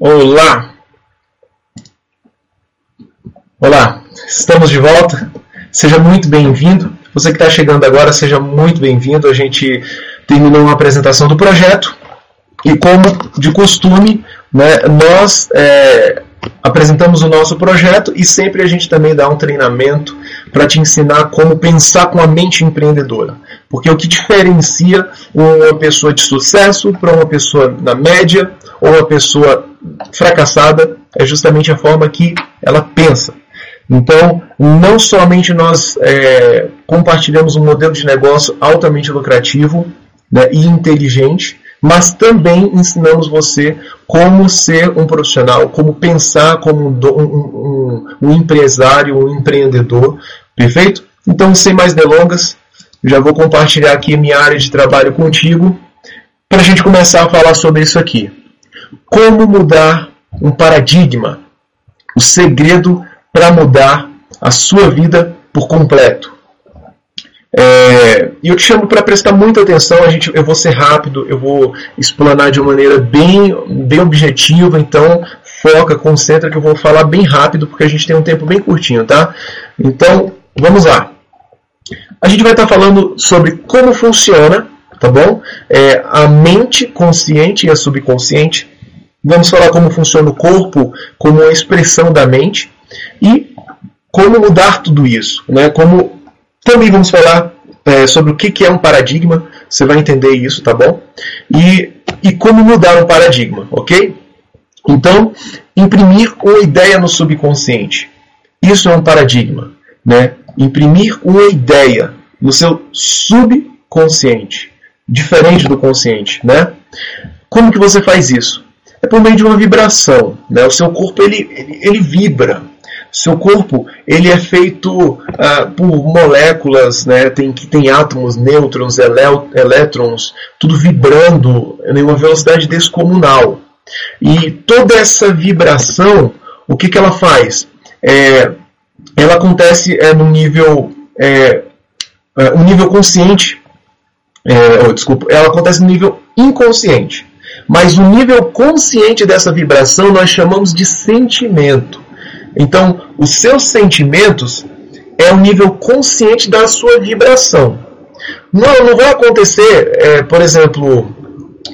Olá! Olá, estamos de volta. Seja muito bem-vindo. Você que está chegando agora, seja muito bem-vindo. A gente terminou uma apresentação do projeto e, como de costume, né, nós é, apresentamos o nosso projeto e sempre a gente também dá um treinamento para te ensinar como pensar com a mente empreendedora. Porque o que diferencia uma pessoa de sucesso para uma pessoa na média ou uma pessoa fracassada é justamente a forma que ela pensa. Então, não somente nós é, compartilhamos um modelo de negócio altamente lucrativo né, e inteligente, mas também ensinamos você como ser um profissional, como pensar como um, um, um, empresário, um empreendedor, perfeito? Então, sem mais delongas, já vou compartilhar aqui minha área de trabalho contigo para a gente começar a falar sobre isso aqui. Como mudar um paradigma? O segredo para mudar a sua vida por completo. É, e eu te chamo para prestar muita atenção. A gente, eu vou ser rápido, eu vou explanar de uma maneira bem, bem objetiva. Então, foca, concentra que eu vou falar bem rápido porque a gente tem um tempo bem curtinho, tá? Então, vamos lá. A gente vai estar falando sobre como funciona, tá bom? É, a mente consciente e a subconsciente. Vamos falar como funciona o corpo como a expressão da mente e como mudar tudo isso, né? Como também vamos falar é, sobre o que, é um paradigma, você vai entender isso, tá bom? E, e como mudar um paradigma, ok? Então, imprimir uma ideia no subconsciente. Isso é um paradigma, né? Imprimir uma ideia no seu subconsciente, diferente do consciente, né? Como que você faz isso? É por meio de uma vibração, né? O seu corpo ele, ele, ele vibra, seu corpo ele é feito uh, por moléculas, né? tem, que tem átomos, nêutrons, elétrons, tudo vibrando em uma velocidade descomunal. E toda essa vibração, o que, que ela faz? É, ela acontece é, no nível, é, é, um nível consciente, é, oh, desculpa, ela acontece no nível inconsciente. Mas o nível consciente dessa vibração nós chamamos de sentimento. Então, os seus sentimentos é o nível consciente da sua vibração. Não, não vai acontecer, é, por exemplo,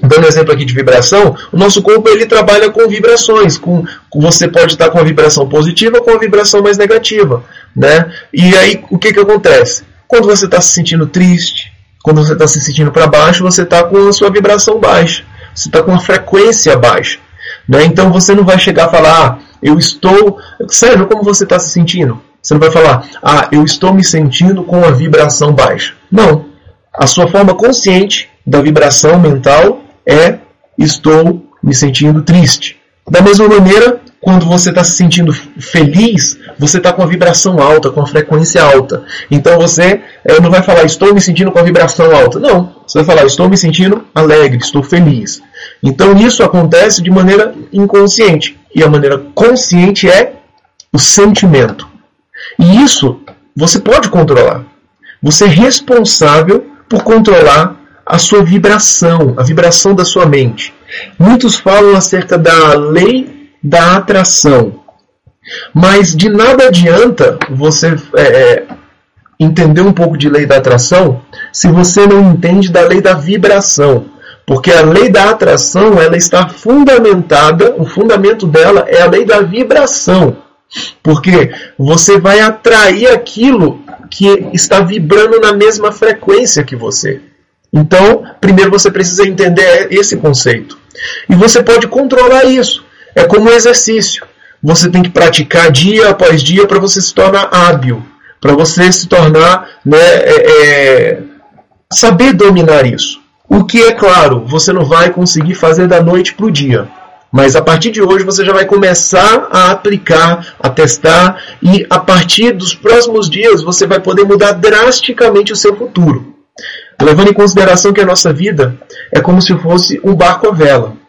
dando exemplo aqui de vibração, o nosso corpo ele trabalha com vibrações. Com, você pode estar com a vibração positiva ou com a vibração mais negativa. Né? E aí, o que, que acontece? Quando você está se sentindo triste, quando você está se sentindo para baixo, você está com a sua vibração baixa. Você está com a frequência baixa. Né? Então você não vai chegar a falar, ah, eu estou. Sérgio, como você está se sentindo? Você não vai falar, ah, eu estou me sentindo com a vibração baixa. Não. A sua forma consciente da vibração mental é estou me sentindo triste. Da mesma maneira, quando você está se sentindo feliz, você está com a vibração alta, com a frequência alta. Então você é, não vai falar, estou me sentindo com a vibração alta. Não. Você vai falar, estou me sentindo alegre, estou feliz. Então isso acontece de maneira inconsciente. E a maneira consciente é o sentimento. E isso você pode controlar. Você é responsável por controlar a sua vibração, a vibração da sua mente. Muitos falam acerca da lei da atração. Mas de nada adianta você é, é entender um pouco de lei da atração se você não entende da lei da vibração. Porque a lei da atração, ela está fundamentada, o fundamento dela é a lei da vibração. Porque você vai atrair aquilo que está vibrando na mesma frequência que você. Então, primeiro você precisa entender esse conceito. E você pode controlar isso. É como um exercício. Você tem que praticar dia após dia para você se tornar hábil, para você se tornar, né, é, é, saber dominar isso. O que é claro, você não vai conseguir fazer da noite para o dia. Mas a partir de hoje você já vai começar a aplicar, a testar e a partir dos próximos dias você vai poder mudar drasticamente o seu futuro. Levando em consideração que a nossa vida é como se fosse um barco à vela.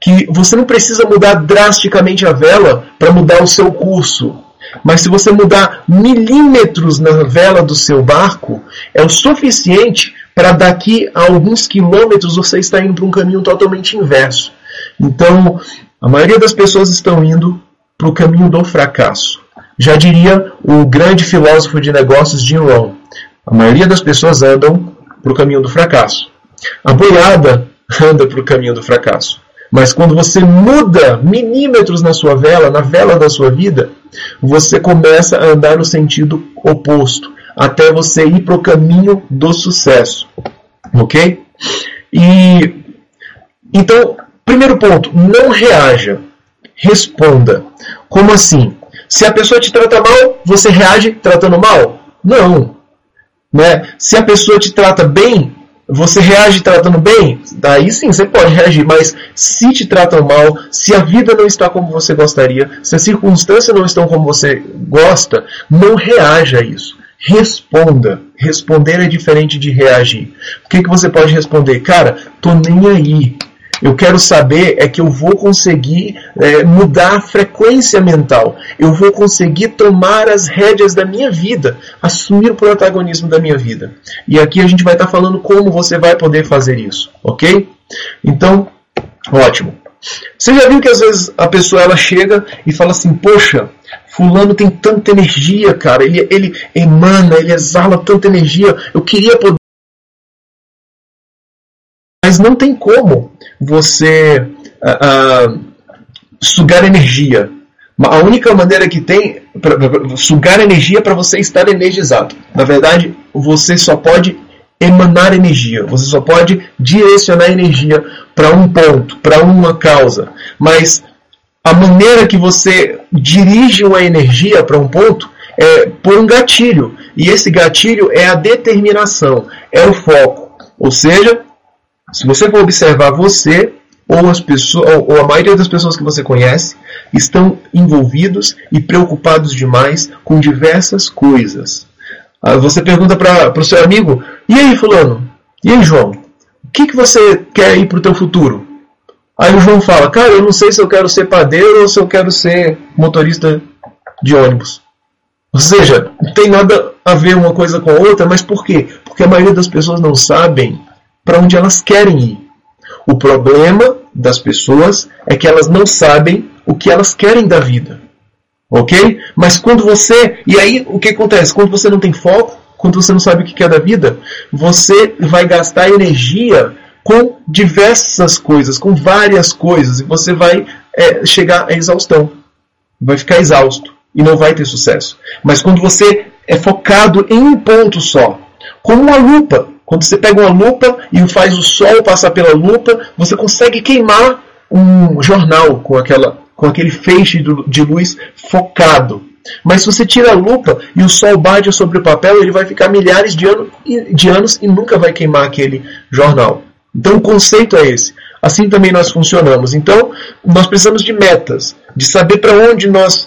Que você não precisa mudar drasticamente a vela para mudar o seu curso. Mas se você mudar milímetros na vela do seu barco, é o suficiente para daqui a alguns quilômetros você estar indo para um caminho totalmente inverso. Então, A maioria das pessoas estão indo para o caminho do fracasso. Já diria o grande filósofo de negócios Jim Rohn. A maioria das pessoas andam para o caminho do fracasso. A boiada anda para o caminho do fracasso. Mas quando você muda milímetros na sua vela, na vela da sua vida, você começa a andar no sentido oposto, até você ir para o caminho do sucesso. Ok? E então, primeiro ponto, não reaja, responda. Como assim? Se a pessoa te trata mal, você reage tratando mal? Não. Né? Se a pessoa te trata bem, você reage tratando bem? Daí sim, você pode reagir, mas se te tratam mal, se a vida não está como você gostaria, se as circunstâncias não estão como você gosta, não reaja a isso. Responda. Responder é diferente de reagir. O que, que você pode responder? Cara, tô nem aí. Eu quero saber é que eu vou conseguir é, mudar a frequência mental. Eu vou conseguir tomar as rédeas da minha vida, assumir o protagonismo da minha vida. E aqui a gente vai estar tá falando como você vai poder fazer isso, ok? Então, ótimo. Você já viu que às vezes a pessoa ela chega e fala assim, poxa, fulano tem tanta energia, cara, ele, ele emana, ele exala tanta energia, eu queria poder mas não tem como você uh, uh, sugar energia. A única maneira que tem para sugar energia para você estar energizado. Na verdade, você só pode emanar energia, você só pode direcionar energia para um ponto, para uma causa. Mas a maneira que você dirige uma energia para um ponto é por um gatilho. E esse gatilho é a determinação, é o foco. Ou seja, se você for observar você ou as pessoas ou a maioria das pessoas que você conhece estão envolvidos e preocupados demais com diversas coisas. Ah, você pergunta para o seu amigo: "E aí, fulano? E aí, João? O que, que você quer ir para o teu futuro?" Aí o João fala: "Cara, eu não sei se eu quero ser padeiro ou se eu quero ser motorista de ônibus." Ou seja, não tem nada a ver uma coisa com a outra, mas por quê? Porque a maioria das pessoas não sabem para onde elas querem ir. O problema das pessoas é que elas não sabem o que elas querem da vida. Ok? Mas quando você. E aí o que acontece? Quando você não tem foco, quando você não sabe o que quer da vida, você vai gastar energia com diversas coisas, com várias coisas, e você vai é, chegar à exaustão. Vai ficar exausto e não vai ter sucesso. Mas quando você é focado em um ponto só, como uma lupa, quando você pega uma lupa e faz o sol passar pela lupa, você consegue queimar um jornal com, aquela, com aquele feixe de luz focado. Mas se você tira a lupa e o sol bate sobre o papel, ele vai ficar milhares de, ano, de anos e nunca vai queimar aquele jornal. Então o conceito é esse. Assim também nós funcionamos. Então nós precisamos de metas, de saber para onde nós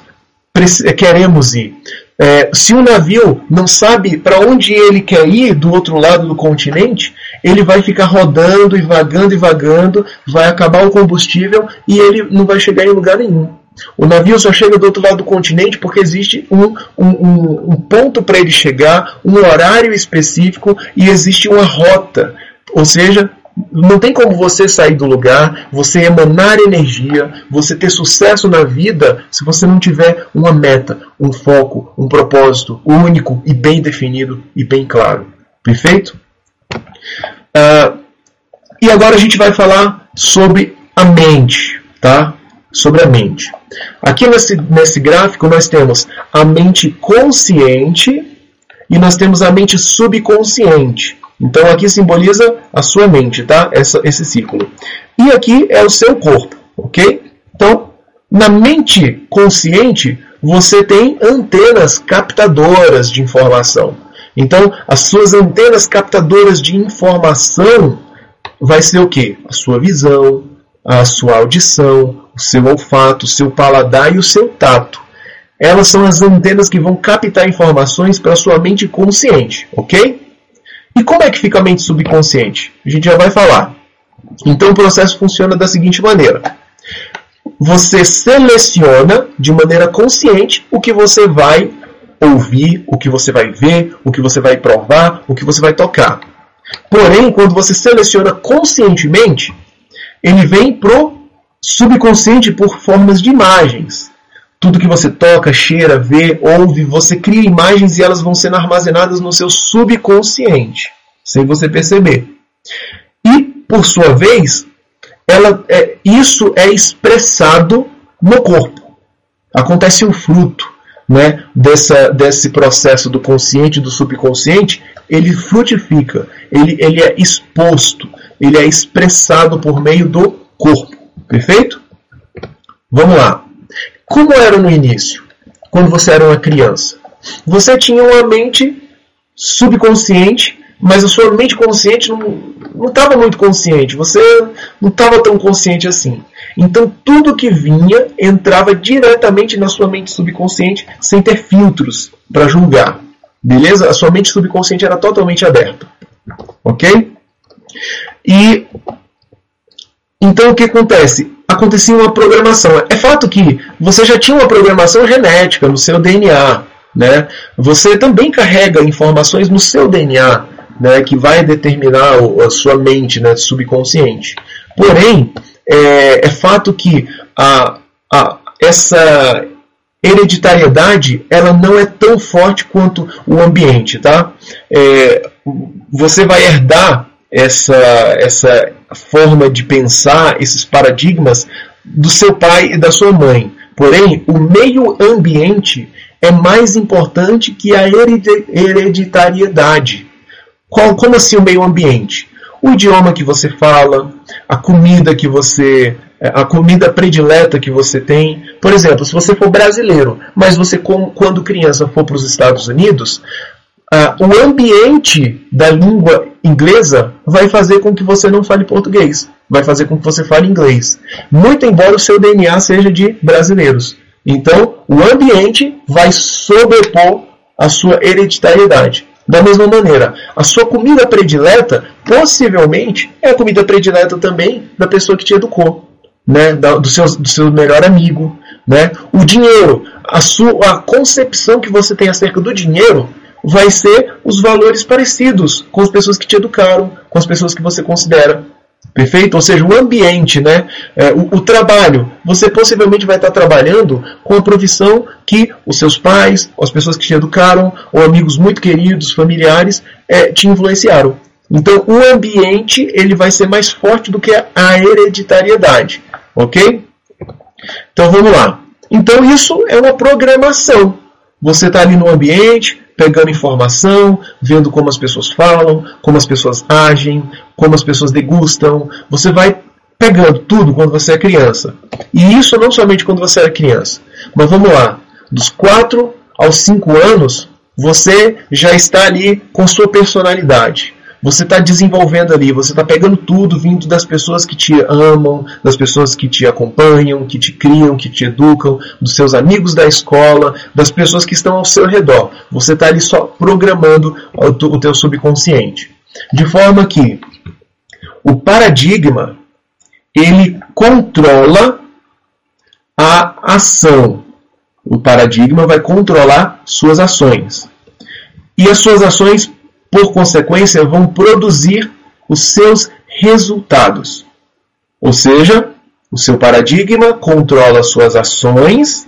queremos ir. É, se um navio não sabe para onde ele quer ir do outro lado do continente, ele vai ficar rodando e vagando e vagando, vai acabar o combustível e ele não vai chegar em lugar nenhum. O navio só chega do outro lado do continente porque existe um, um, um, um ponto para ele chegar, um horário específico e existe uma rota. Ou seja, não tem como você sair do lugar, você emanar energia, você ter sucesso na vida se você não tiver uma meta, um foco, um propósito único e bem definido e bem claro. Perfeito? Uh, e agora a gente vai falar sobre a mente, tá? Sobre a mente. Aqui nesse, nesse gráfico nós temos a mente consciente e nós temos a mente subconsciente. Então aqui simboliza a sua mente, tá? Essa, esse círculo. E aqui é o seu corpo, ok? Então, na mente consciente, você tem antenas captadoras de informação. Então, as suas antenas captadoras de informação vai ser o que? A sua visão, a sua audição, o seu olfato, o seu paladar e o seu tato. Elas são as antenas que vão captar informações para a sua mente consciente, ok? E como é que fica a mente subconsciente? A gente já vai falar. Então o processo funciona da seguinte maneira: você seleciona de maneira consciente o que você vai ouvir, o que você vai ver, o que você vai provar, o que você vai tocar. Porém, quando você seleciona conscientemente, ele vem pro subconsciente por formas de imagens. Tudo que você toca, cheira, vê, ouve, você cria imagens e elas vão sendo armazenadas no seu subconsciente, sem você perceber. E, por sua vez, ela, é, isso é expressado no corpo. Acontece um fruto né, dessa, desse processo do consciente e do subconsciente, ele frutifica, ele, ele é exposto, ele é expressado por meio do corpo. Perfeito? Vamos lá. Como era no início, quando você era uma criança? Você tinha uma mente subconsciente, mas a sua mente consciente não estava muito consciente, você não estava tão consciente assim. Então tudo que vinha entrava diretamente na sua mente subconsciente sem ter filtros para julgar. Beleza? A sua mente subconsciente era totalmente aberta. Ok? E então o que acontece? Acontecia uma programação. É fato que você já tinha uma programação genética no seu DNA. Né? Você também carrega informações no seu DNA né, que vai determinar a sua mente né, subconsciente. Porém, é, é fato que a, a, essa hereditariedade ela não é tão forte quanto o ambiente. Tá? É, você vai herdar essa, essa forma de pensar, esses paradigmas do seu pai e da sua mãe. Porém, o meio ambiente é mais importante que a hereditariedade. Qual, como assim o meio ambiente? O idioma que você fala, a comida que você, a comida predileta que você tem. Por exemplo, se você for brasileiro, mas você quando criança for para os Estados Unidos, Uh, o ambiente da língua inglesa vai fazer com que você não fale português, vai fazer com que você fale inglês, muito embora o seu DNA seja de brasileiros. Então, o ambiente vai sobrepor a sua hereditariedade. Da mesma maneira, a sua comida predileta possivelmente é a comida predileta também da pessoa que te educou, né? do, seu, do seu melhor amigo. Né? O dinheiro, a, sua, a concepção que você tem acerca do dinheiro vai ser os valores parecidos com as pessoas que te educaram, com as pessoas que você considera. Perfeito? Ou seja, o ambiente, né? É, o, o, trabalho. Você possivelmente vai estar trabalhando com a profissão que os seus pais, as pessoas que te educaram, ou amigos muito queridos, familiares, é, te influenciaram. Então, o ambiente ele vai ser mais forte do que a hereditariedade. Ok? Então, vamos lá. Então, isso é uma programação. Você está ali no ambiente, pegando informação, vendo como as pessoas falam, como as pessoas agem, como as pessoas degustam. Você vai pegando tudo quando você é criança. E isso não somente quando você é criança. Mas vamos lá, dos 4 aos 5 anos, você já está ali com sua personalidade. Você está desenvolvendo ali, você está pegando tudo vindo das pessoas que te amam, das pessoas que te acompanham, que te criam, que te educam, dos seus amigos da escola, das pessoas que estão ao seu redor. Você está ali só programando o teu subconsciente. De forma que o paradigma ele controla a ação. O paradigma vai controlar suas ações. E as suas ações por consequência, vão produzir os seus resultados. Ou seja, o seu paradigma controla suas ações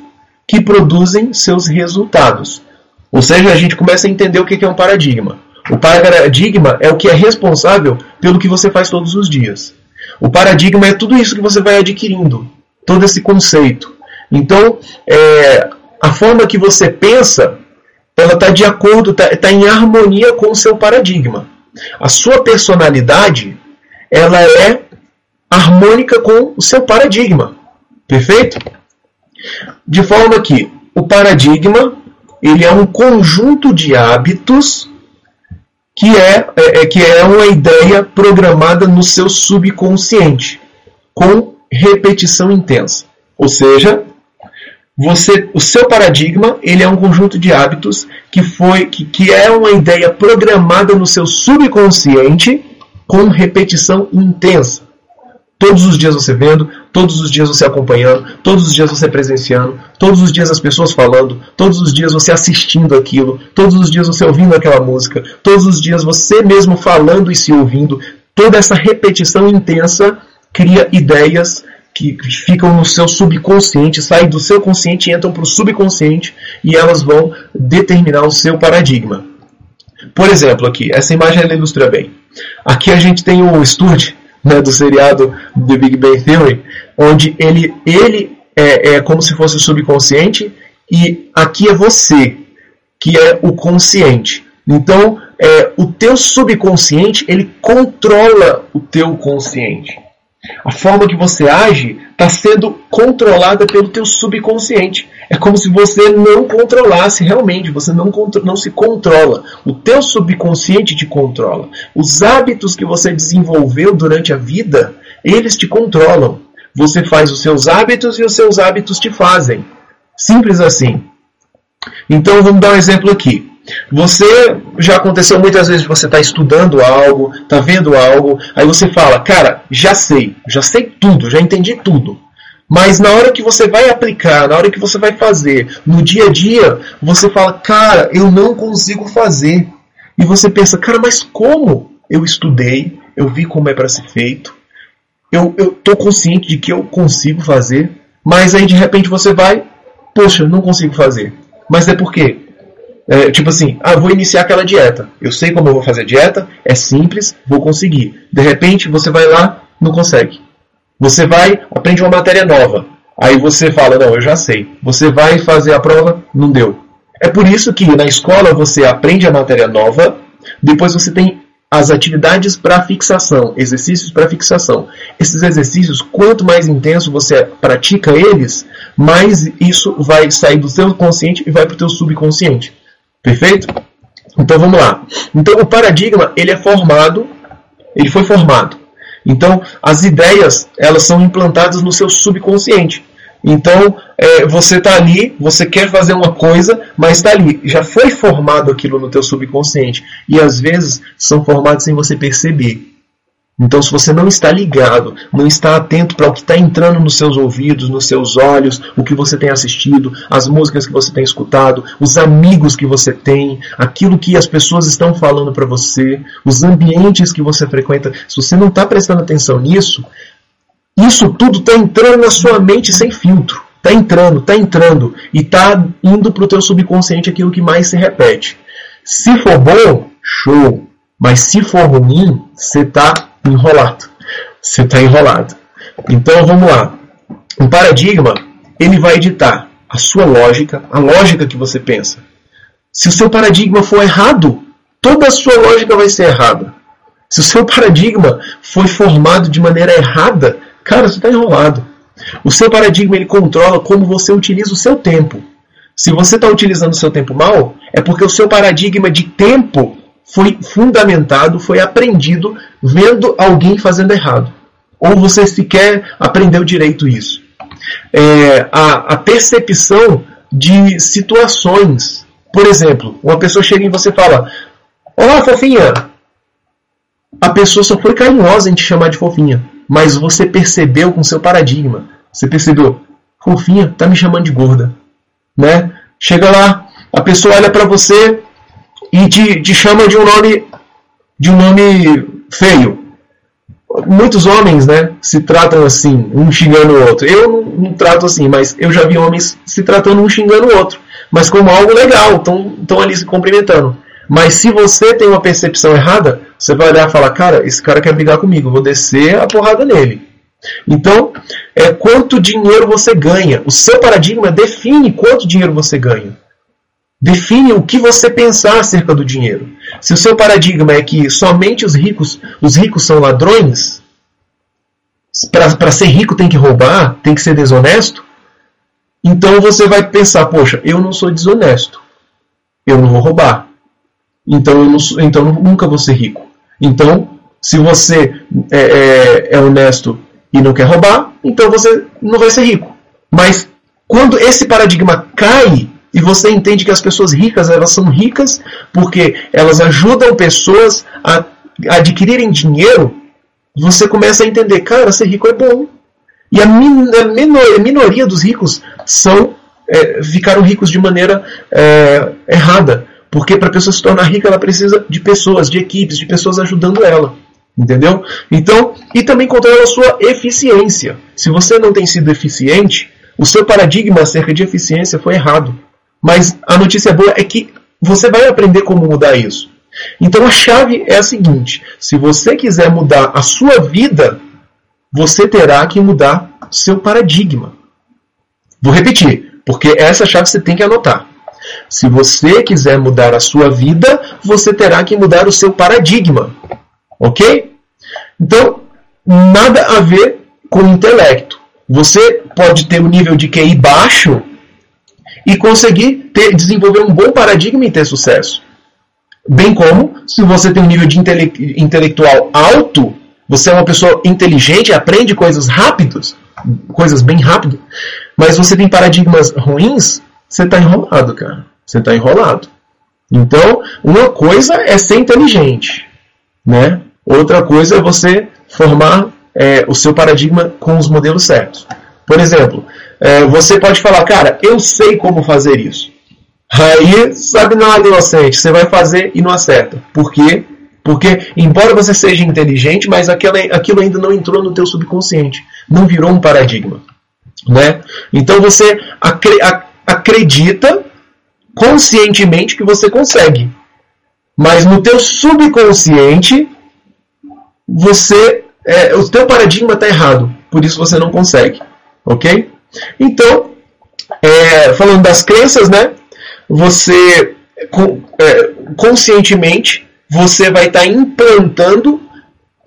que produzem seus resultados. Ou seja, a gente começa a entender o que é um paradigma. O paradigma é o que é responsável pelo que você faz todos os dias. O paradigma é tudo isso que você vai adquirindo, todo esse conceito. Então, é, a forma que você pensa ela está de acordo, está tá em harmonia com o seu paradigma. A sua personalidade, ela é harmônica com o seu paradigma. Perfeito? De forma que o paradigma ele é um conjunto de hábitos que é, é, é que é uma ideia programada no seu subconsciente com repetição intensa. Ou seja, você, o seu paradigma ele é um conjunto de hábitos que foi que, que é uma ideia programada no seu subconsciente com repetição intensa. Todos os dias você vendo, todos os dias você acompanhando, todos os dias você presenciando, todos os dias as pessoas falando, todos os dias você assistindo aquilo, todos os dias você ouvindo aquela música, todos os dias você mesmo falando e se ouvindo. Toda essa repetição intensa cria ideias que ficam no seu subconsciente, saem do seu consciente e entram para o subconsciente e elas vão determinar o seu paradigma. Por exemplo, aqui, essa imagem ela ilustra bem. Aqui a gente tem o Sturge, né, do seriado The Big Bang Theory, onde ele, ele é, é como se fosse o subconsciente e aqui é você, que é o consciente. Então, é, o teu subconsciente ele controla o teu consciente. A forma que você age está sendo controlada pelo teu subconsciente. É como se você não controlasse realmente, você não, não se controla. O teu subconsciente te controla. Os hábitos que você desenvolveu durante a vida, eles te controlam. Você faz os seus hábitos e os seus hábitos te fazem. Simples assim. Então vamos dar um exemplo aqui. Você já aconteceu muitas vezes você está estudando algo, está vendo algo, aí você fala, cara, já sei, já sei tudo, já entendi tudo. Mas na hora que você vai aplicar, na hora que você vai fazer, no dia a dia, você fala, cara, eu não consigo fazer. E você pensa, cara, mas como? Eu estudei, eu vi como é para ser feito, eu estou consciente de que eu consigo fazer, mas aí de repente você vai, poxa, não consigo fazer. Mas é por quê? É, tipo assim, ah, vou iniciar aquela dieta. Eu sei como eu vou fazer a dieta, é simples, vou conseguir. De repente você vai lá, não consegue. Você vai, aprende uma matéria nova. Aí você fala, não, eu já sei. Você vai fazer a prova, não deu. É por isso que na escola você aprende a matéria nova, depois você tem as atividades para fixação, exercícios para fixação. Esses exercícios, quanto mais intenso você pratica eles, mais isso vai sair do seu consciente e vai para o teu subconsciente. Perfeito? Então vamos lá. Então o paradigma ele é formado, ele foi formado. Então as ideias elas são implantadas no seu subconsciente. Então é, você está ali, você quer fazer uma coisa, mas está ali, já foi formado aquilo no teu subconsciente e às vezes são formados sem você perceber. Então, se você não está ligado, não está atento para o que está entrando nos seus ouvidos, nos seus olhos, o que você tem assistido, as músicas que você tem escutado, os amigos que você tem, aquilo que as pessoas estão falando para você, os ambientes que você frequenta, se você não está prestando atenção nisso, isso tudo está entrando na sua mente sem filtro. Está entrando, está entrando. E está indo para o teu subconsciente aquilo que mais se repete. Se for bom, show. Mas se for ruim, você está enrolado. Você está enrolado. Então vamos lá. Um paradigma, ele vai editar a sua lógica, a lógica que você pensa. Se o seu paradigma for errado, toda a sua lógica vai ser errada. Se o seu paradigma foi formado de maneira errada, cara, você está enrolado. O seu paradigma ele controla como você utiliza o seu tempo. Se você está utilizando o seu tempo mal, é porque o seu paradigma de tempo foi fundamentado, foi aprendido vendo alguém fazendo errado. Ou você sequer aprendeu direito isso. É, a, a percepção de situações. Por exemplo, uma pessoa chega em você e fala: Olá, fofinha! A pessoa só foi carinhosa em te chamar de fofinha, mas você percebeu com seu paradigma. Você percebeu, fofinha, tá me chamando de gorda, né? Chega lá, a pessoa olha para você, e te, te chama de um nome de um nome feio. Muitos homens, né, se tratam assim, um xingando o outro. Eu não, não trato assim, mas eu já vi homens se tratando um xingando o outro, mas como algo legal, estão ali se cumprimentando. Mas se você tem uma percepção errada, você vai olhar e falar, cara, esse cara quer brigar comigo, vou descer a porrada nele. Então, é quanto dinheiro você ganha. O seu paradigma define quanto dinheiro você ganha define o que você pensar acerca do dinheiro. Se o seu paradigma é que somente os ricos, os ricos são ladrões, para ser rico tem que roubar, tem que ser desonesto, então você vai pensar, poxa, eu não sou desonesto, eu não vou roubar, então eu, não, então eu nunca vou ser rico. Então, se você é, é, é honesto e não quer roubar, então você não vai ser rico. Mas quando esse paradigma cai e você entende que as pessoas ricas, elas são ricas porque elas ajudam pessoas a adquirirem dinheiro. Você começa a entender, cara, ser rico é bom. E a, min a, minor a minoria dos ricos são é, ficaram ricos de maneira é, errada. Porque para a pessoa se tornar rica, ela precisa de pessoas, de equipes, de pessoas ajudando ela. Entendeu? Então, e também controla a sua eficiência. se você não tem sido eficiente, o seu paradigma acerca de eficiência foi errado. Mas a notícia boa é que você vai aprender como mudar isso. Então a chave é a seguinte: se você quiser mudar a sua vida, você terá que mudar seu paradigma. Vou repetir, porque essa chave você tem que anotar. Se você quiser mudar a sua vida, você terá que mudar o seu paradigma. Ok? Então, nada a ver com intelecto. Você pode ter um nível de QI baixo e conseguir ter, desenvolver um bom paradigma e ter sucesso. Bem como, se você tem um nível de intele intelectual alto, você é uma pessoa inteligente, aprende coisas rápidas, coisas bem rápido, mas você tem paradigmas ruins, você está enrolado, cara. Você está enrolado. Então, uma coisa é ser inteligente, né? Outra coisa é você formar é, o seu paradigma com os modelos certos. Por exemplo, é, você pode falar, cara, eu sei como fazer isso. Aí, sabe nada inocente, você vai fazer e não acerta. Por quê? Porque, embora você seja inteligente, mas aquilo, ainda não entrou no teu subconsciente. Não virou um paradigma. Né? Então você acre, acredita conscientemente que você consegue. Mas no teu subconsciente, você é, o teu paradigma está errado. Por isso você não consegue. Ok? Então, é, falando das crenças, né? Você é, conscientemente você vai estar tá implantando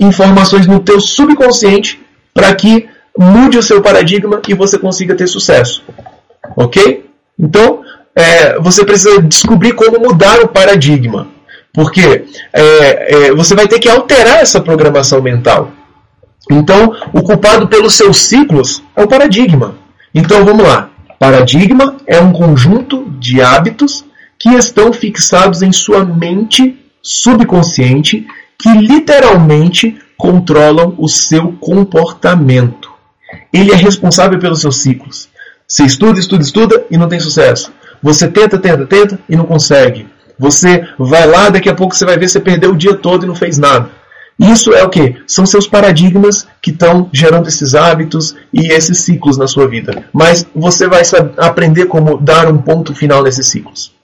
informações no teu subconsciente para que mude o seu paradigma e você consiga ter sucesso. Ok? Então, é, você precisa descobrir como mudar o paradigma. Porque é, é, você vai ter que alterar essa programação mental. Então, o culpado pelos seus ciclos é o paradigma. Então, vamos lá. Paradigma é um conjunto de hábitos que estão fixados em sua mente subconsciente que literalmente controlam o seu comportamento. Ele é responsável pelos seus ciclos. Você estuda, estuda, estuda e não tem sucesso. Você tenta, tenta, tenta e não consegue. Você vai lá, daqui a pouco você vai ver você perdeu o dia todo e não fez nada. Isso é o que? São seus paradigmas que estão gerando esses hábitos e esses ciclos na sua vida. Mas você vai aprender como dar um ponto final nesses ciclos.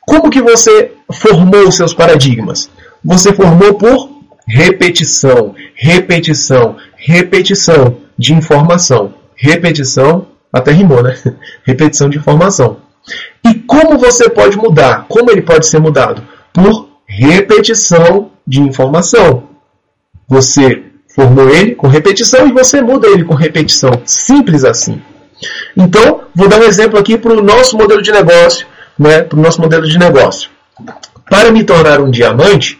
Como que você formou os seus paradigmas? Você formou por repetição, repetição, repetição de informação. Repetição, até rimou, né? Repetição de informação. E como você pode mudar? Como ele pode ser mudado? Por repetição de informação. Você formou ele com repetição e você muda ele com repetição. Simples assim. Então, vou dar um exemplo aqui para o nosso modelo de negócio, né, para o nosso modelo de negócio. Para me tornar um diamante,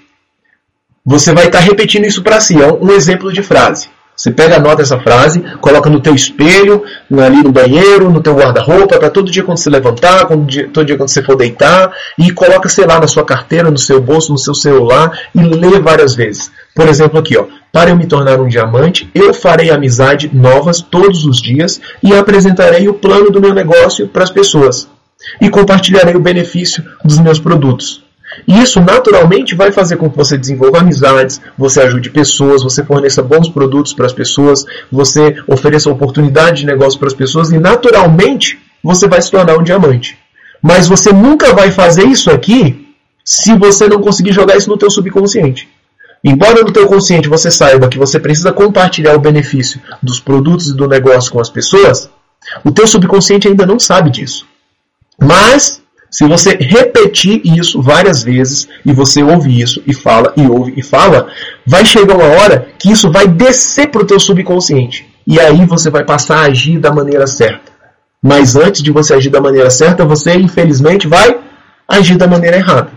você vai estar repetindo isso para si. É um exemplo de frase. Você pega, anota essa frase, coloca no teu espelho, ali no banheiro, no teu guarda-roupa, para todo dia quando você levantar, todo dia, todo dia quando você for deitar, e coloca, sei lá, na sua carteira, no seu bolso, no seu celular, e lê várias vezes. Por exemplo, aqui, ó, para eu me tornar um diamante, eu farei amizade novas todos os dias e apresentarei o plano do meu negócio para as pessoas. E compartilharei o benefício dos meus produtos. E isso naturalmente vai fazer com que você desenvolva amizades, você ajude pessoas, você forneça bons produtos para as pessoas, você ofereça oportunidade de negócio para as pessoas e naturalmente você vai se tornar um diamante. Mas você nunca vai fazer isso aqui se você não conseguir jogar isso no teu subconsciente. Embora no teu consciente você saiba que você precisa compartilhar o benefício dos produtos e do negócio com as pessoas, o teu subconsciente ainda não sabe disso. Mas se você repetir isso várias vezes e você ouve isso e fala e ouve e fala, vai chegar uma hora que isso vai descer para o teu subconsciente. E aí você vai passar a agir da maneira certa. Mas antes de você agir da maneira certa, você infelizmente vai agir da maneira errada.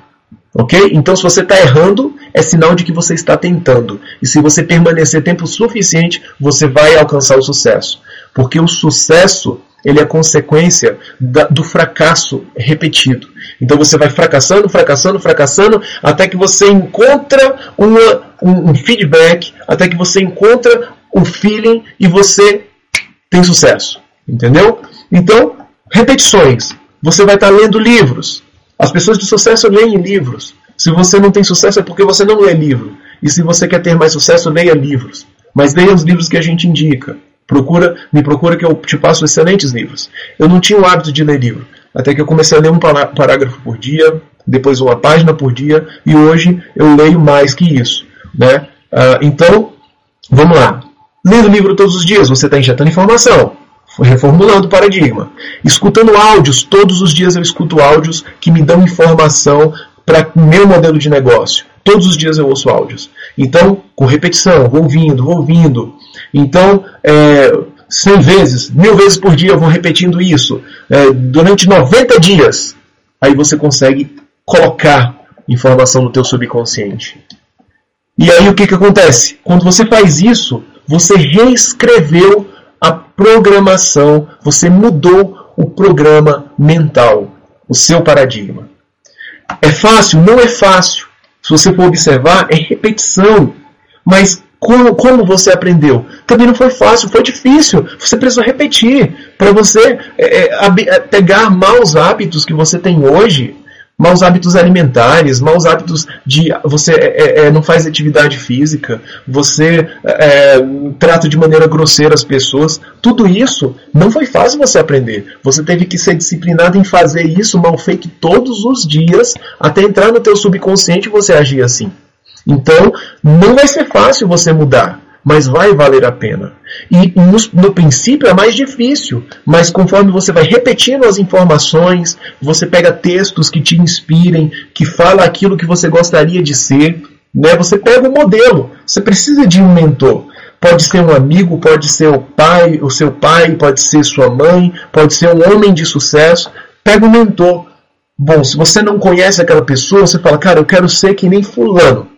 Ok? Então se você está errando, é sinal de que você está tentando. E se você permanecer tempo suficiente, você vai alcançar o sucesso. Porque o sucesso ele é consequência da, do fracasso repetido. Então você vai fracassando, fracassando, fracassando, até que você encontra uma, um, um feedback, até que você encontra um feeling e você tem sucesso. Entendeu? Então, repetições. Você vai estar lendo livros. As pessoas de sucesso leem livros. Se você não tem sucesso é porque você não lê livro. E se você quer ter mais sucesso, leia livros. Mas leia os livros que a gente indica. Procura, me procura que eu te passo excelentes livros. Eu não tinha o hábito de ler livro, até que eu comecei a ler um parágrafo por dia, depois uma página por dia, e hoje eu leio mais que isso. Né? Uh, então, vamos lá. Lendo livro todos os dias, você está injetando informação, reformulando o paradigma. Escutando áudios, todos os dias eu escuto áudios que me dão informação para meu modelo de negócio. Todos os dias eu ouço áudios. Então, com repetição, vou ouvindo, vou ouvindo. Então, é, 100 vezes, mil vezes por dia eu vou repetindo isso. É, durante 90 dias, aí você consegue colocar informação no teu subconsciente. E aí o que, que acontece? Quando você faz isso, você reescreveu a programação, você mudou o programa mental, o seu paradigma. É fácil? Não é fácil. Se você for observar, é repetição. Mas como, como você aprendeu? Também não foi fácil, foi difícil. Você precisou repetir para você é, é, é, pegar maus hábitos que você tem hoje maus hábitos alimentares, maus hábitos de você é, é, não faz atividade física, você é, trata de maneira grosseira as pessoas. Tudo isso não foi fácil você aprender. Você teve que ser disciplinado em fazer isso mal feito todos os dias até entrar no teu subconsciente e você agir assim. Então, não vai ser fácil você mudar mas vai valer a pena. E no, no, princípio é mais difícil, mas conforme você vai repetindo as informações, você pega textos que te inspirem, que fala aquilo que você gostaria de ser, né? Você pega o um modelo. Você precisa de um mentor. Pode ser um amigo, pode ser o pai, o seu pai, pode ser sua mãe, pode ser um homem de sucesso. Pega um mentor. Bom, se você não conhece aquela pessoa, você fala, cara, eu quero ser que nem fulano.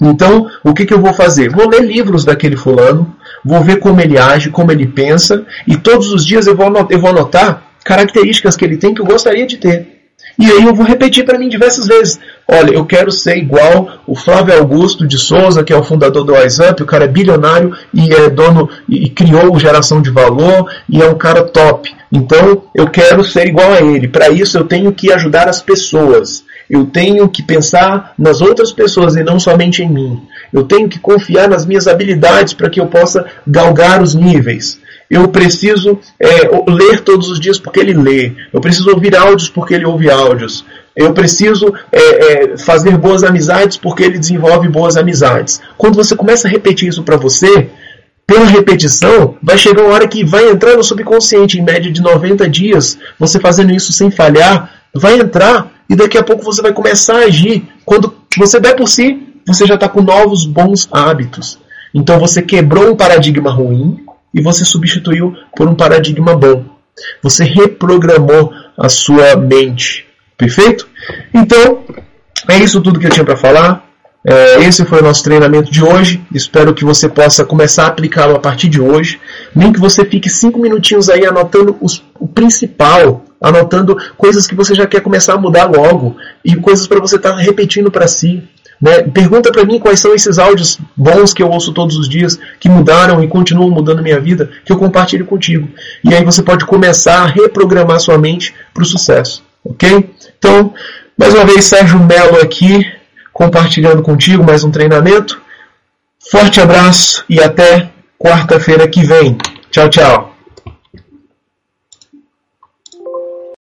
Então, o que, que eu vou fazer? Vou ler livros daquele fulano, vou ver como ele age, como ele pensa, e todos os dias eu vou anotar, eu vou anotar características que ele tem que eu gostaria de ter. E aí eu vou repetir para mim diversas vezes. Olha, eu quero ser igual o Flávio Augusto de Souza, que é o fundador do WhatsApp, o cara é bilionário e é dono e criou geração de valor e é um cara top. Então, eu quero ser igual a ele. Para isso eu tenho que ajudar as pessoas. Eu tenho que pensar nas outras pessoas e não somente em mim. Eu tenho que confiar nas minhas habilidades para que eu possa galgar os níveis. Eu preciso é, ler todos os dias porque ele lê. Eu preciso ouvir áudios porque ele ouve áudios. Eu preciso é, é, fazer boas amizades porque ele desenvolve boas amizades. Quando você começa a repetir isso para você, pela repetição, vai chegar uma hora que vai entrar no subconsciente, em média de 90 dias, você fazendo isso sem falhar, vai entrar e daqui a pouco você vai começar a agir. Quando você der por si, você já está com novos bons hábitos. Então você quebrou um paradigma ruim e você substituiu por um paradigma bom. Você reprogramou a sua mente. Perfeito? Então, é isso tudo que eu tinha para falar. É, esse foi o nosso treinamento de hoje. Espero que você possa começar a aplicá-lo a partir de hoje. Nem que você fique cinco minutinhos aí anotando os, o principal anotando coisas que você já quer começar a mudar logo e coisas para você estar tá repetindo para si. Né? Pergunta para mim quais são esses áudios bons que eu ouço todos os dias, que mudaram e continuam mudando minha vida, que eu compartilho contigo. E aí você pode começar a reprogramar sua mente para o sucesso. Ok? Então, mais uma vez, Sérgio Melo aqui, compartilhando contigo mais um treinamento. Forte abraço e até quarta-feira que vem. Tchau, tchau.